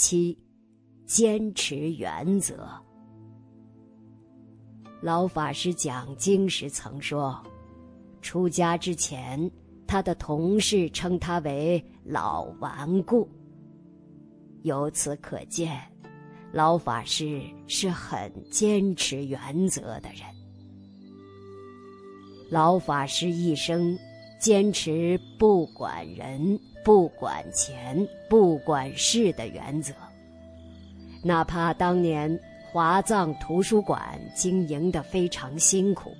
七，坚持原则。老法师讲经时曾说，出家之前，他的同事称他为“老顽固”。由此可见，老法师是很坚持原则的人。老法师一生坚持不管人、不管钱、不管事的原则，哪怕当年华藏图书馆经营的非常辛苦，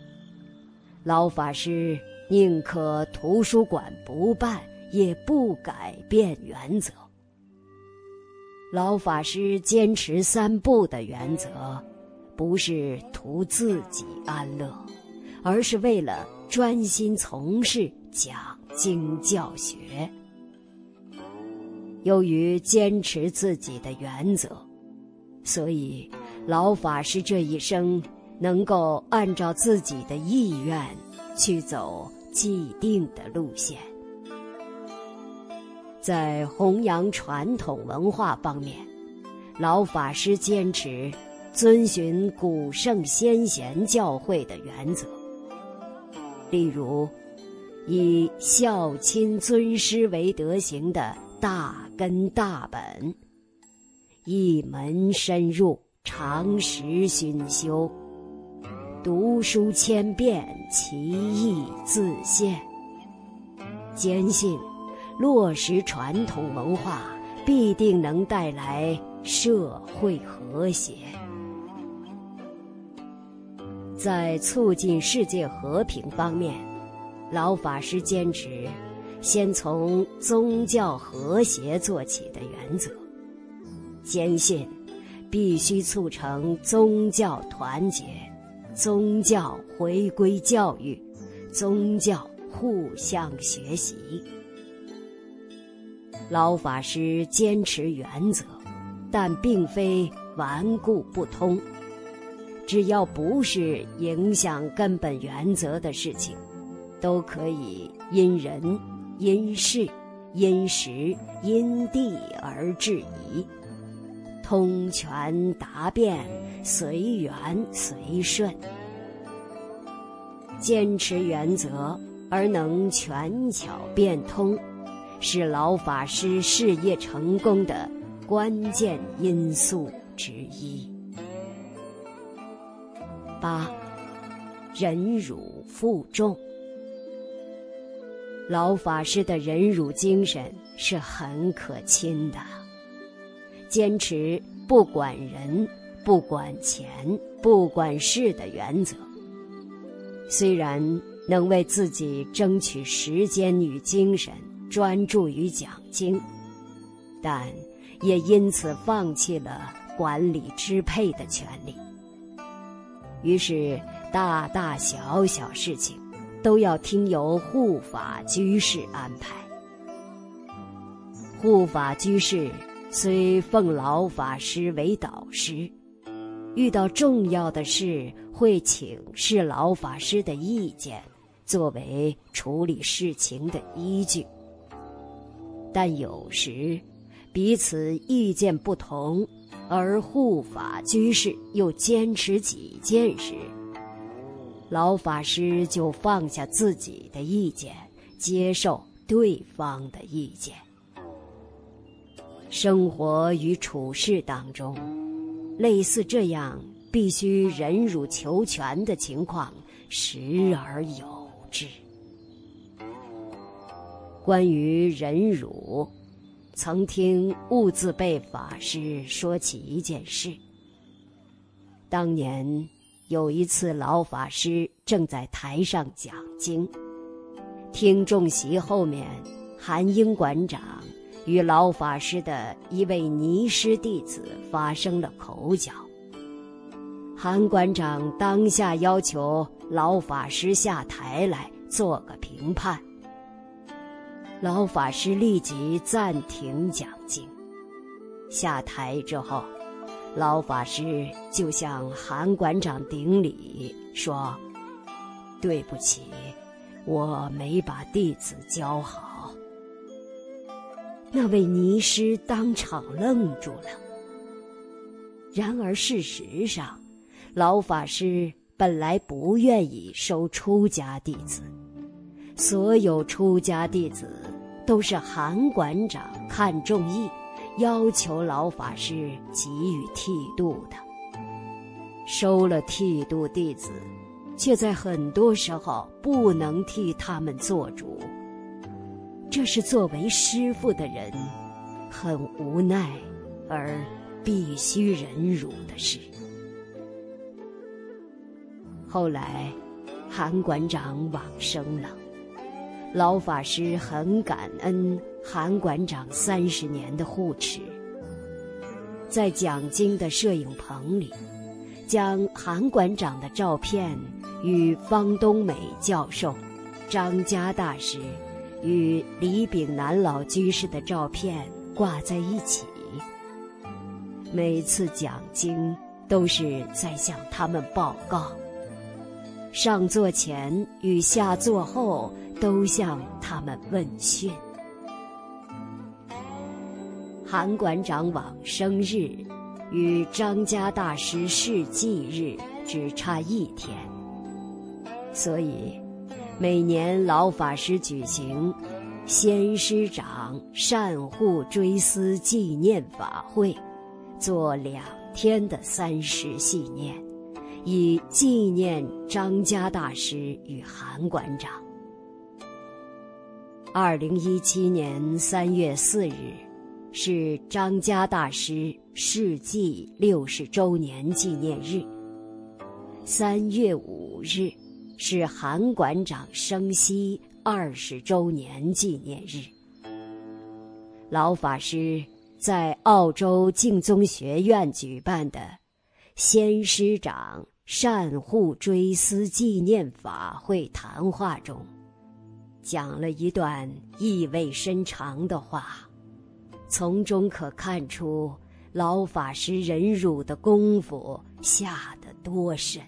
老法师宁可图书馆不办，也不改变原则。老法师坚持三不的原则，不是图自己安乐，而是为了专心从事讲经教学。由于坚持自己的原则，所以老法师这一生能够按照自己的意愿去走既定的路线。在弘扬传统文化方面，老法师坚持遵循古圣先贤教诲的原则。例如，以孝亲尊师为德行的大根大本，一门深入，常识熏修，读书千遍，其义自现。坚信。落实传统文化，必定能带来社会和谐。在促进世界和平方面，老法师坚持先从宗教和谐做起的原则，坚信必须促成宗教团结、宗教回归教育、宗教互相学习。老法师坚持原则，但并非顽固不通。只要不是影响根本原则的事情，都可以因人、因事、因时、因地而制宜，通权达变，随缘随顺。坚持原则而能权巧变通。是老法师事业成功的关键因素之一。八，忍辱负重。老法师的忍辱精神是很可亲的，坚持不管人、不管钱、不管事的原则。虽然能为自己争取时间与精神。专注于讲经，但也因此放弃了管理支配的权利。于是，大大小小事情都要听由护法居士安排。护法居士虽奉老法师为导师，遇到重要的事会请示老法师的意见，作为处理事情的依据。但有时，彼此意见不同，而护法居士又坚持己见时，老法师就放下自己的意见，接受对方的意见。生活与处事当中，类似这样必须忍辱求全的情况，时而有之。关于忍辱，曾听悟自备法师说起一件事。当年有一次，老法师正在台上讲经，听众席后面，韩英馆长与老法师的一位尼师弟子发生了口角。韩馆长当下要求老法师下台来做个评判。老法师立即暂停讲经，下台之后，老法师就向韩馆长顶礼说：“对不起，我没把弟子教好。”那位尼师当场愣住了。然而事实上，老法师本来不愿意收出家弟子，所有出家弟子都是韩馆长看中意，要求老法师给予剃度的。收了剃度弟子。却在很多时候不能替他们做主，这是作为师傅的人很无奈而必须忍辱的事。后来，韩馆长往生了，老法师很感恩韩馆长三十年的护持，在讲经的摄影棚里，将韩馆长的照片。与方东美教授、张家大师与李炳南老居士的照片挂在一起。每次讲经都是在向他们报告，上座前与下座后都向他们问讯。韩馆长往生日与张家大师逝祭日只差一天。所以，每年老法师举行先师长善护追思纪念法会，做两天的三时系念，以纪念张家大师与韩馆长。二零一七年三月四日，是张家大师世纪六十周年纪念日。三月五日。是韩馆长生息二十周年纪念日。老法师在澳洲净宗学院举办的先师长善护追思纪念法会谈话中，讲了一段意味深长的话，从中可看出老法师忍辱的功夫下得多深。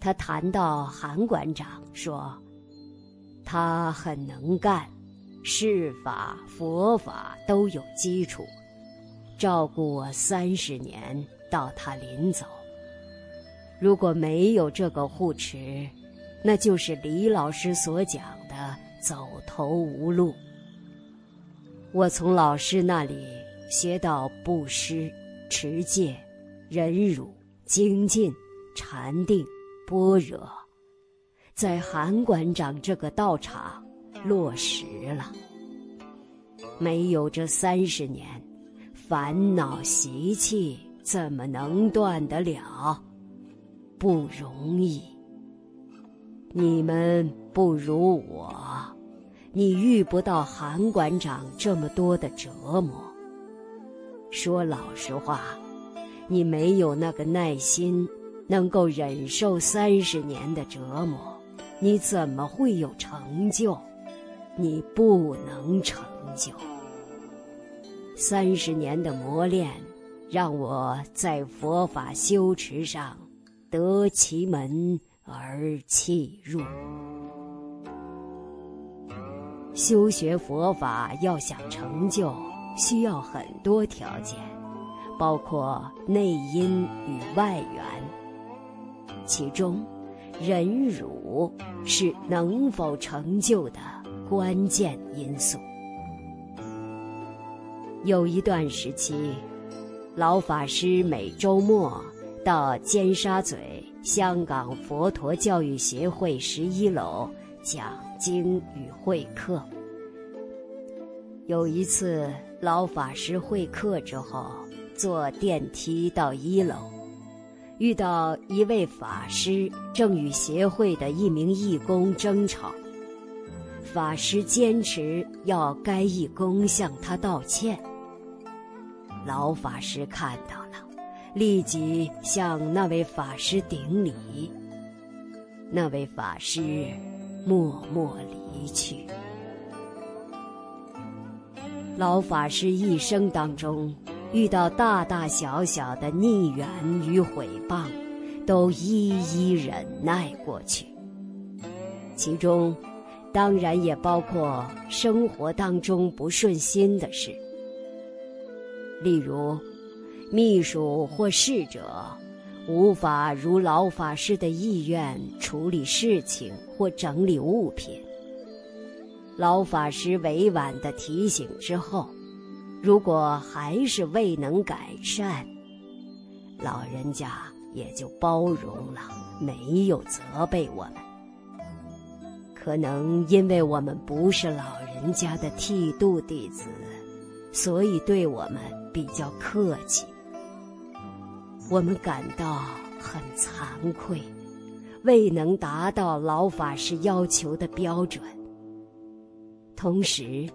他谈到韩馆长说：“他很能干，世法佛法都有基础，照顾我三十年到他临走。如果没有这个护持，那就是李老师所讲的走投无路。我从老师那里学到布施、持戒、忍辱、精进、禅定。”般若，在韩馆长这个道场落实了。没有这三十年，烦恼习气怎么能断得了？不容易。你们不如我，你遇不到韩馆长这么多的折磨。说老实话，你没有那个耐心。能够忍受三十年的折磨，你怎么会有成就？你不能成就。三十年的磨练，让我在佛法修持上得其门而弃入。修学佛法要想成就，需要很多条件，包括内因与外缘。其中，忍辱是能否成就的关键因素。有一段时期，老法师每周末到尖沙咀香港佛陀教育协会十一楼讲经与会客。有一次，老法师会客之后，坐电梯到一楼。遇到一位法师正与协会的一名义工争吵，法师坚持要该义工向他道歉。老法师看到了，立即向那位法师顶礼。那位法师默默离去。老法师一生当中。遇到大大小小的逆缘与毁谤，都一一忍耐过去。其中，当然也包括生活当中不顺心的事，例如秘书或侍者无法如老法师的意愿处理事情或整理物品。老法师委婉的提醒之后，如果还是未能改善，老人家也就包容了，没有责备我们。可能因为我们不是老人家的剃度弟子，所以对我们比较客气。我们感到很惭愧，未能达到老法师要求的标准。同时，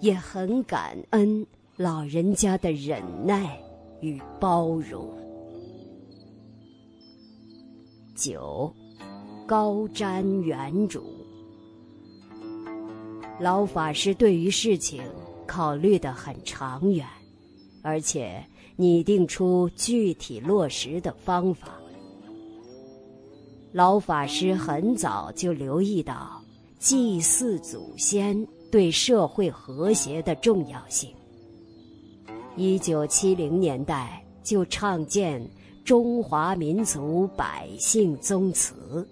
也很感恩老人家的忍耐与包容。九，高瞻远瞩。老法师对于事情考虑的很长远，而且拟定出具体落实的方法。老法师很早就留意到祭祀祖先。对社会和谐的重要性。一九七零年代就创建中华民族百姓宗祠。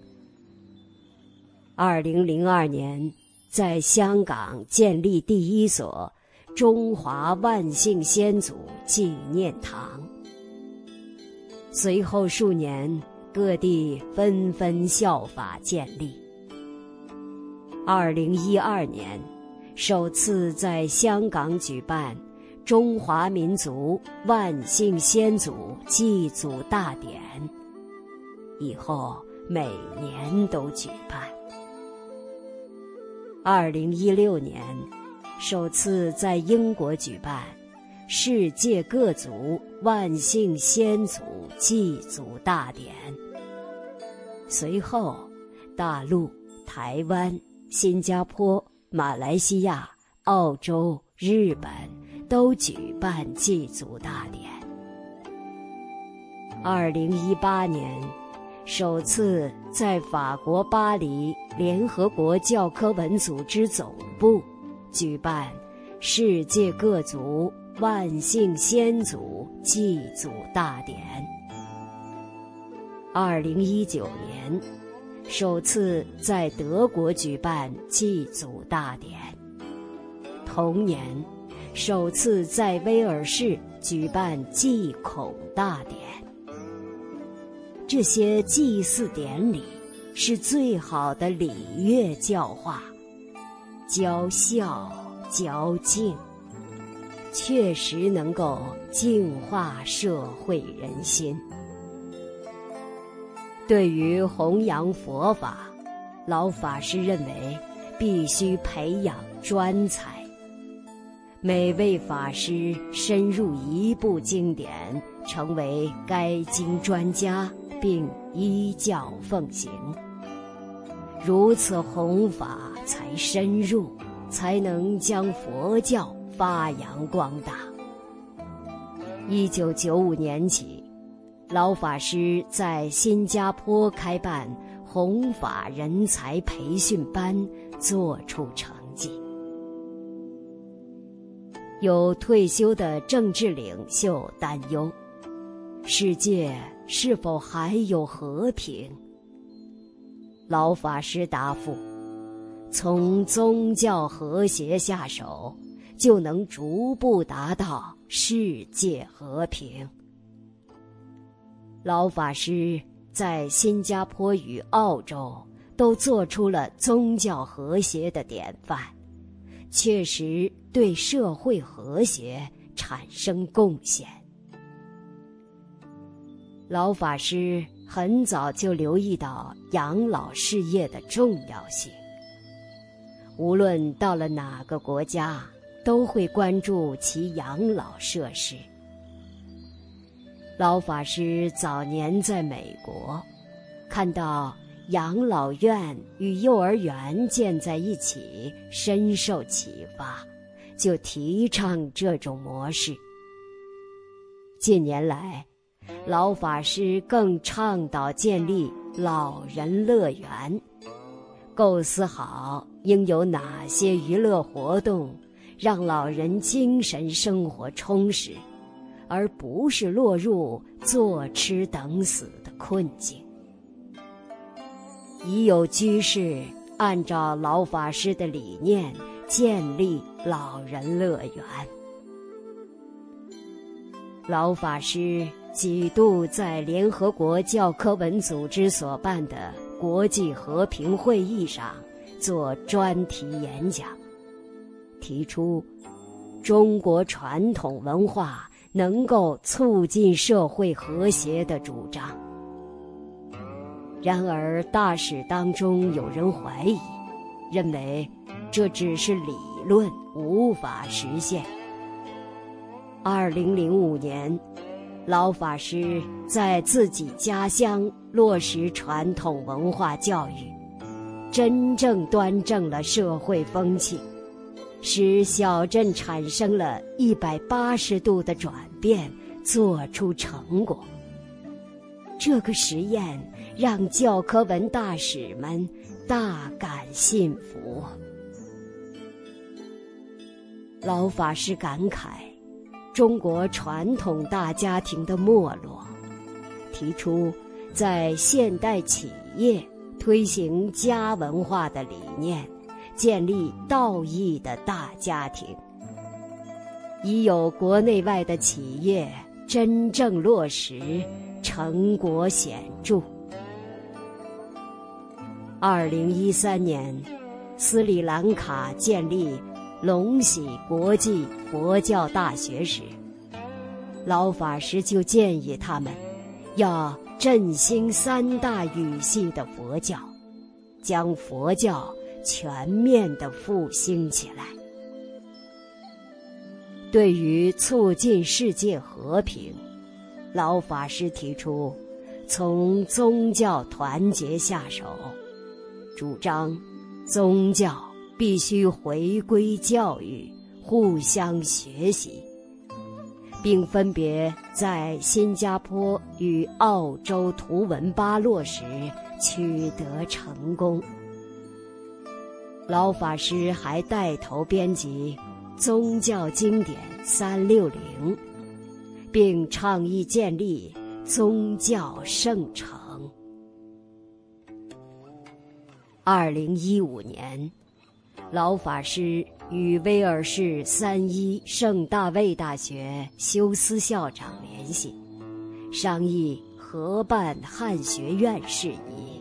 二零零二年在香港建立第一所中华万姓先祖纪念堂。随后数年，各地纷纷效法建立。二零一二年。首次在香港举办中华民族万姓先祖祭祖大典，以后每年都举办。二零一六年，首次在英国举办世界各族万姓先祖祭祖大典，随后大陆、台湾、新加坡。马来西亚、澳洲、日本都举办祭祖大典。二零一八年，首次在法国巴黎联合国教科文组织总部举办世界各族万姓先祖祭祖大典。二零一九年。首次在德国举办祭祖大典，同年，首次在威尔士举办祭孔大典。这些祭祀典礼是最好的礼乐教化，教孝教敬，确实能够净化社会人心。对于弘扬佛法，老法师认为必须培养专才。每位法师深入一部经典，成为该经专家，并依教奉行。如此弘法才深入，才能将佛教发扬光大。一九九五年起。老法师在新加坡开办弘法人才培训班，做出成绩。有退休的政治领袖担忧：世界是否还有和平？老法师答复：从宗教和谐下手，就能逐步达到世界和平。老法师在新加坡与澳洲都做出了宗教和谐的典范，确实对社会和谐产生贡献。老法师很早就留意到养老事业的重要性，无论到了哪个国家，都会关注其养老设施。老法师早年在美国，看到养老院与幼儿园建在一起，深受启发，就提倡这种模式。近年来，老法师更倡导建立老人乐园，构思好应有哪些娱乐活动，让老人精神生活充实，而不是落入坐吃等死的困境。已有居士按照老法师的理念建立老人乐园。老法师几度在联合国教科文组织所办的国际和平会议上做专题演讲，提出中国传统文化能够促进社会和谐的主张。然而，大使当中有人怀疑，认为这只是理论，无法实现。二零零五年，老法师在自己家乡落实传统文化教育，真正端正了社会风气，使小镇产生了一百八十度的转变，做出成果。这个实验。让教科文大使们大感信服。老法师感慨中国传统大家庭的没落，提出在现代企业推行家文化的理念，建立道义的大家庭。已有国内外的企业真正落实，成果显著。二零一三年，斯里兰卡建立龙喜国际佛教大学时，老法师就建议他们要振兴三大语系的佛教，将佛教全面的复兴起来。对于促进世界和平，老法师提出从宗教团结下手。主张宗教必须回归教育，互相学习，并分别在新加坡与澳洲图文巴洛时取得成功。老法师还带头编辑宗教经典三六零，并倡议建立宗教圣城。二零一五年，老法师与威尔士三一圣大卫大学休斯校长联系，商议合办汉学院事宜。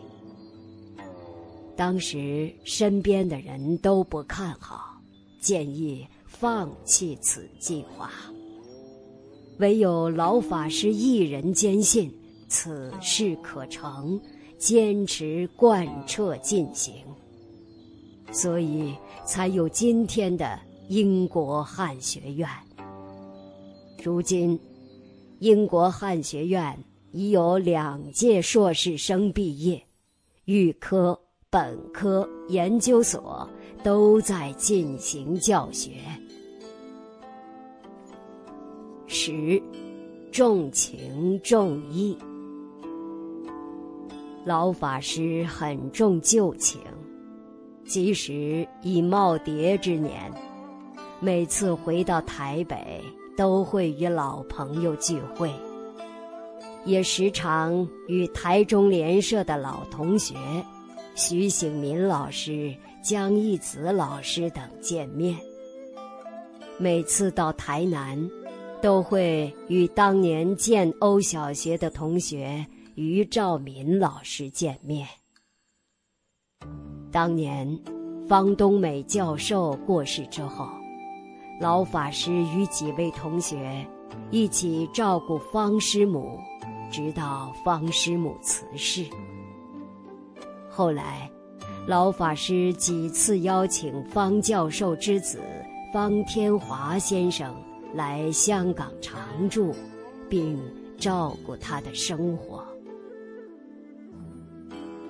当时身边的人都不看好，建议放弃此计划。唯有老法师一人坚信此事可成。坚持贯彻进行，所以才有今天的英国汉学院。如今，英国汉学院已有两届硕士生毕业，预科、本科、研究所都在进行教学。十，重情重义。老法师很重旧情，即使已耄耋之年，每次回到台北都会与老朋友聚会，也时常与台中联社的老同学徐醒民老师、江义子老师等见面。每次到台南，都会与当年建瓯小学的同学。于兆民老师见面。当年，方东美教授过世之后，老法师与几位同学一起照顾方师母，直到方师母辞世。后来，老法师几次邀请方教授之子方天华先生来香港常住，并照顾他的生活。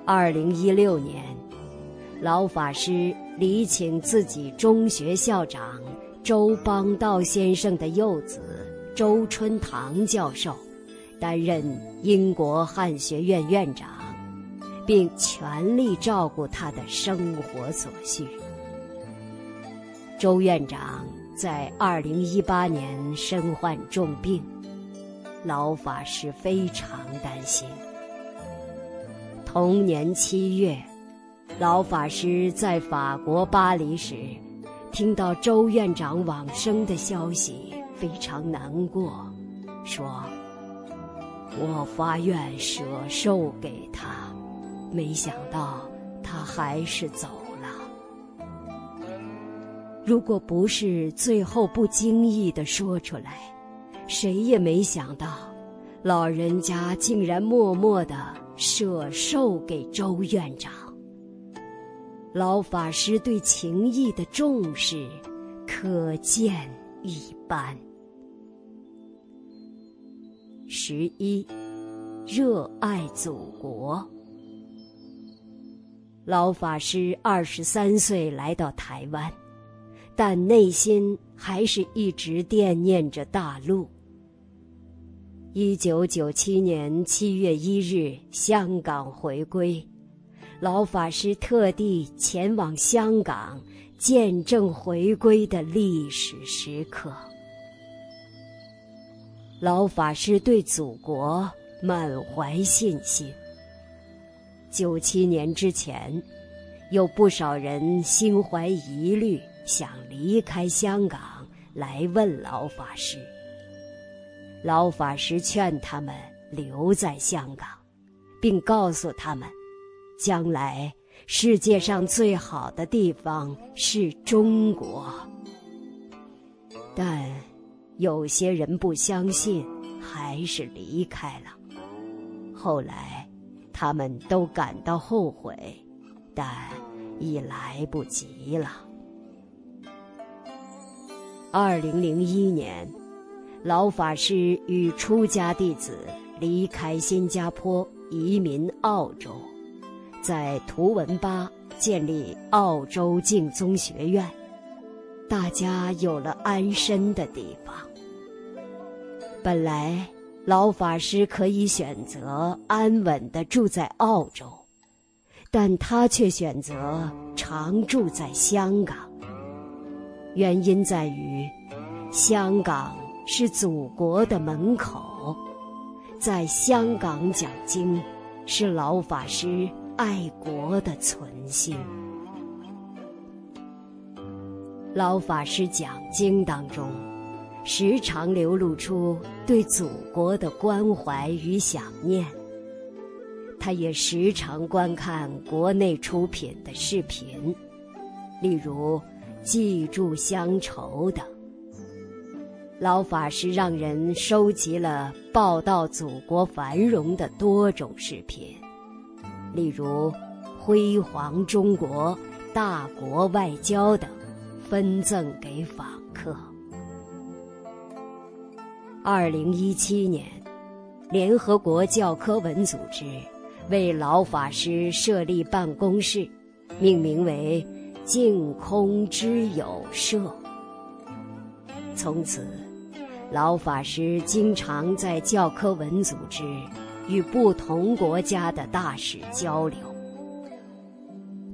二零一六年，老法师礼请自己中学校长周邦道先生的幼子周春堂教授，担任英国汉学院院长，并全力照顾他的生活所需。周院长在二零一八年身患重病，老法师非常担心。同年七月，老法师在法国巴黎时，听到周院长往生的消息，非常难过，说：“我发愿舍寿给他。”没想到他还是走了。如果不是最后不经意的说出来，谁也没想到，老人家竟然默默的舍寿给周院长。老法师对情谊的重视，可见一斑。十一，热爱祖国。老法师二十三岁来到台湾，但内心还是一直惦念着大陆。一九九七年七月一日，香港回归，老法师特地前往香港，见证回归的历史时刻。老法师对祖国满怀信心。九七年之前，有不少人心怀疑虑，想离开香港来问老法师。老法师劝他们留在香港，并告诉他们，将来世界上最好的地方是中国。但有些人不相信，还是离开了。后来。他们都感到后悔，但已来不及了。二零零一年，老法师与出家弟子离开新加坡，移民澳洲，在图文巴建立澳洲净宗学院，大家有了安身的地方。本来。老法师可以选择安稳的住在澳洲，但他却选择常住在香港。原因在于，香港是祖国的门口，在香港讲经，是老法师爱国的存心。老法师讲经当中。时常流露出对祖国的关怀与想念。他也时常观看国内出品的视频，例如《记住乡愁》等。老法师让人收集了报道祖国繁荣的多种视频，例如《辉煌中国》《大国外交》等，分赠给法二零一七年，联合国教科文组织为老法师设立办公室，命名为“净空之友社”。从此，老法师经常在教科文组织与不同国家的大使交流。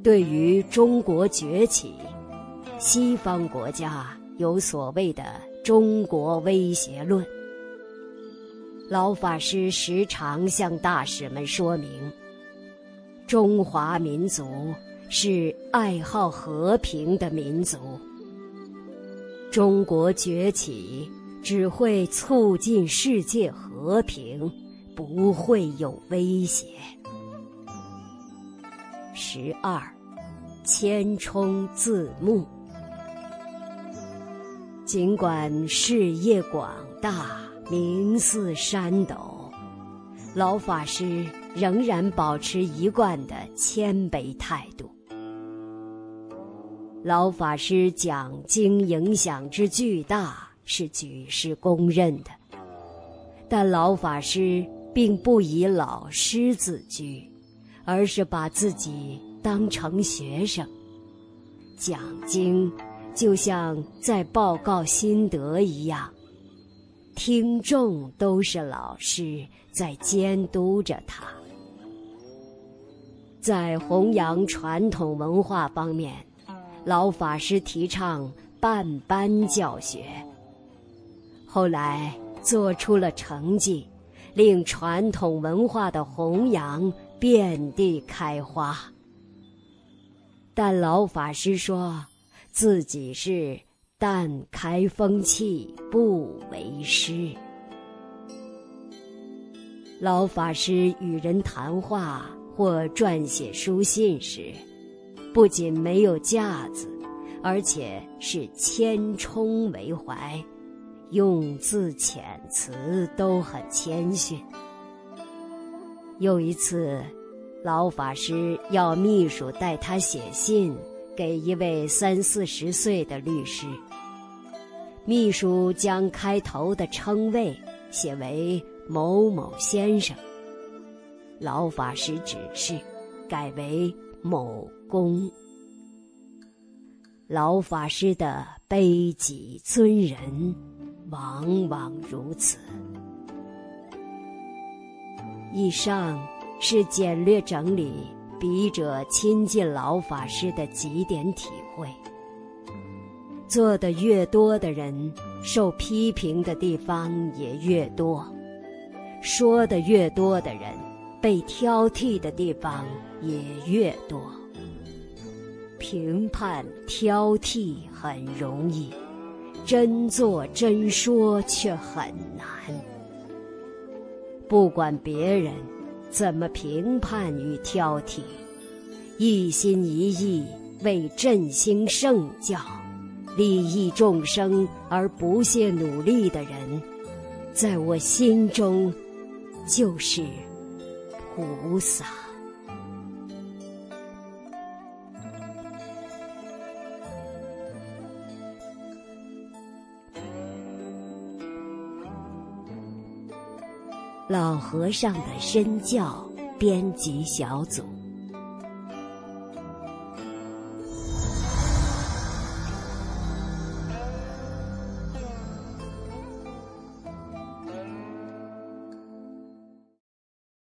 对于中国崛起，西方国家有所谓的“中国威胁论”。老法师时常向大使们说明：中华民族是爱好和平的民族，中国崛起只会促进世界和平，不会有威胁。十二，千冲字幕。尽管事业广大。名似山斗，老法师仍然保持一贯的谦卑态度。老法师讲经影响之巨大是举世公认的，但老法师并不以老师自居，而是把自己当成学生，讲经就像在报告心得一样。听众都是老师在监督着他。在弘扬传统文化方面，老法师提倡半班教学。后来做出了成绩，令传统文化的弘扬遍地开花。但老法师说，自己是但开风气，不为师。老法师与人谈话。或撰写书信时，不仅没有架子，而且是谦冲为怀，用字遣词都很谦逊。有一次，老法师要秘书代他写信给一位三四十岁的律师，秘书将开头的称谓写为某某先生。老法师指示，改为某公。老法师的卑己尊人，往往如此。以上是简略整理笔者亲近老法师的几点体会。做的越多的人，受批评的地方也越多；说的越多的人。被挑剔的地方也越多。评判挑剔很容易，真做真说却很难。不管别人怎么评判与挑剔，一心一意为振兴圣教、利益众生而不懈努力的人，在我心中就是。菩萨，老和尚的身教编辑小组。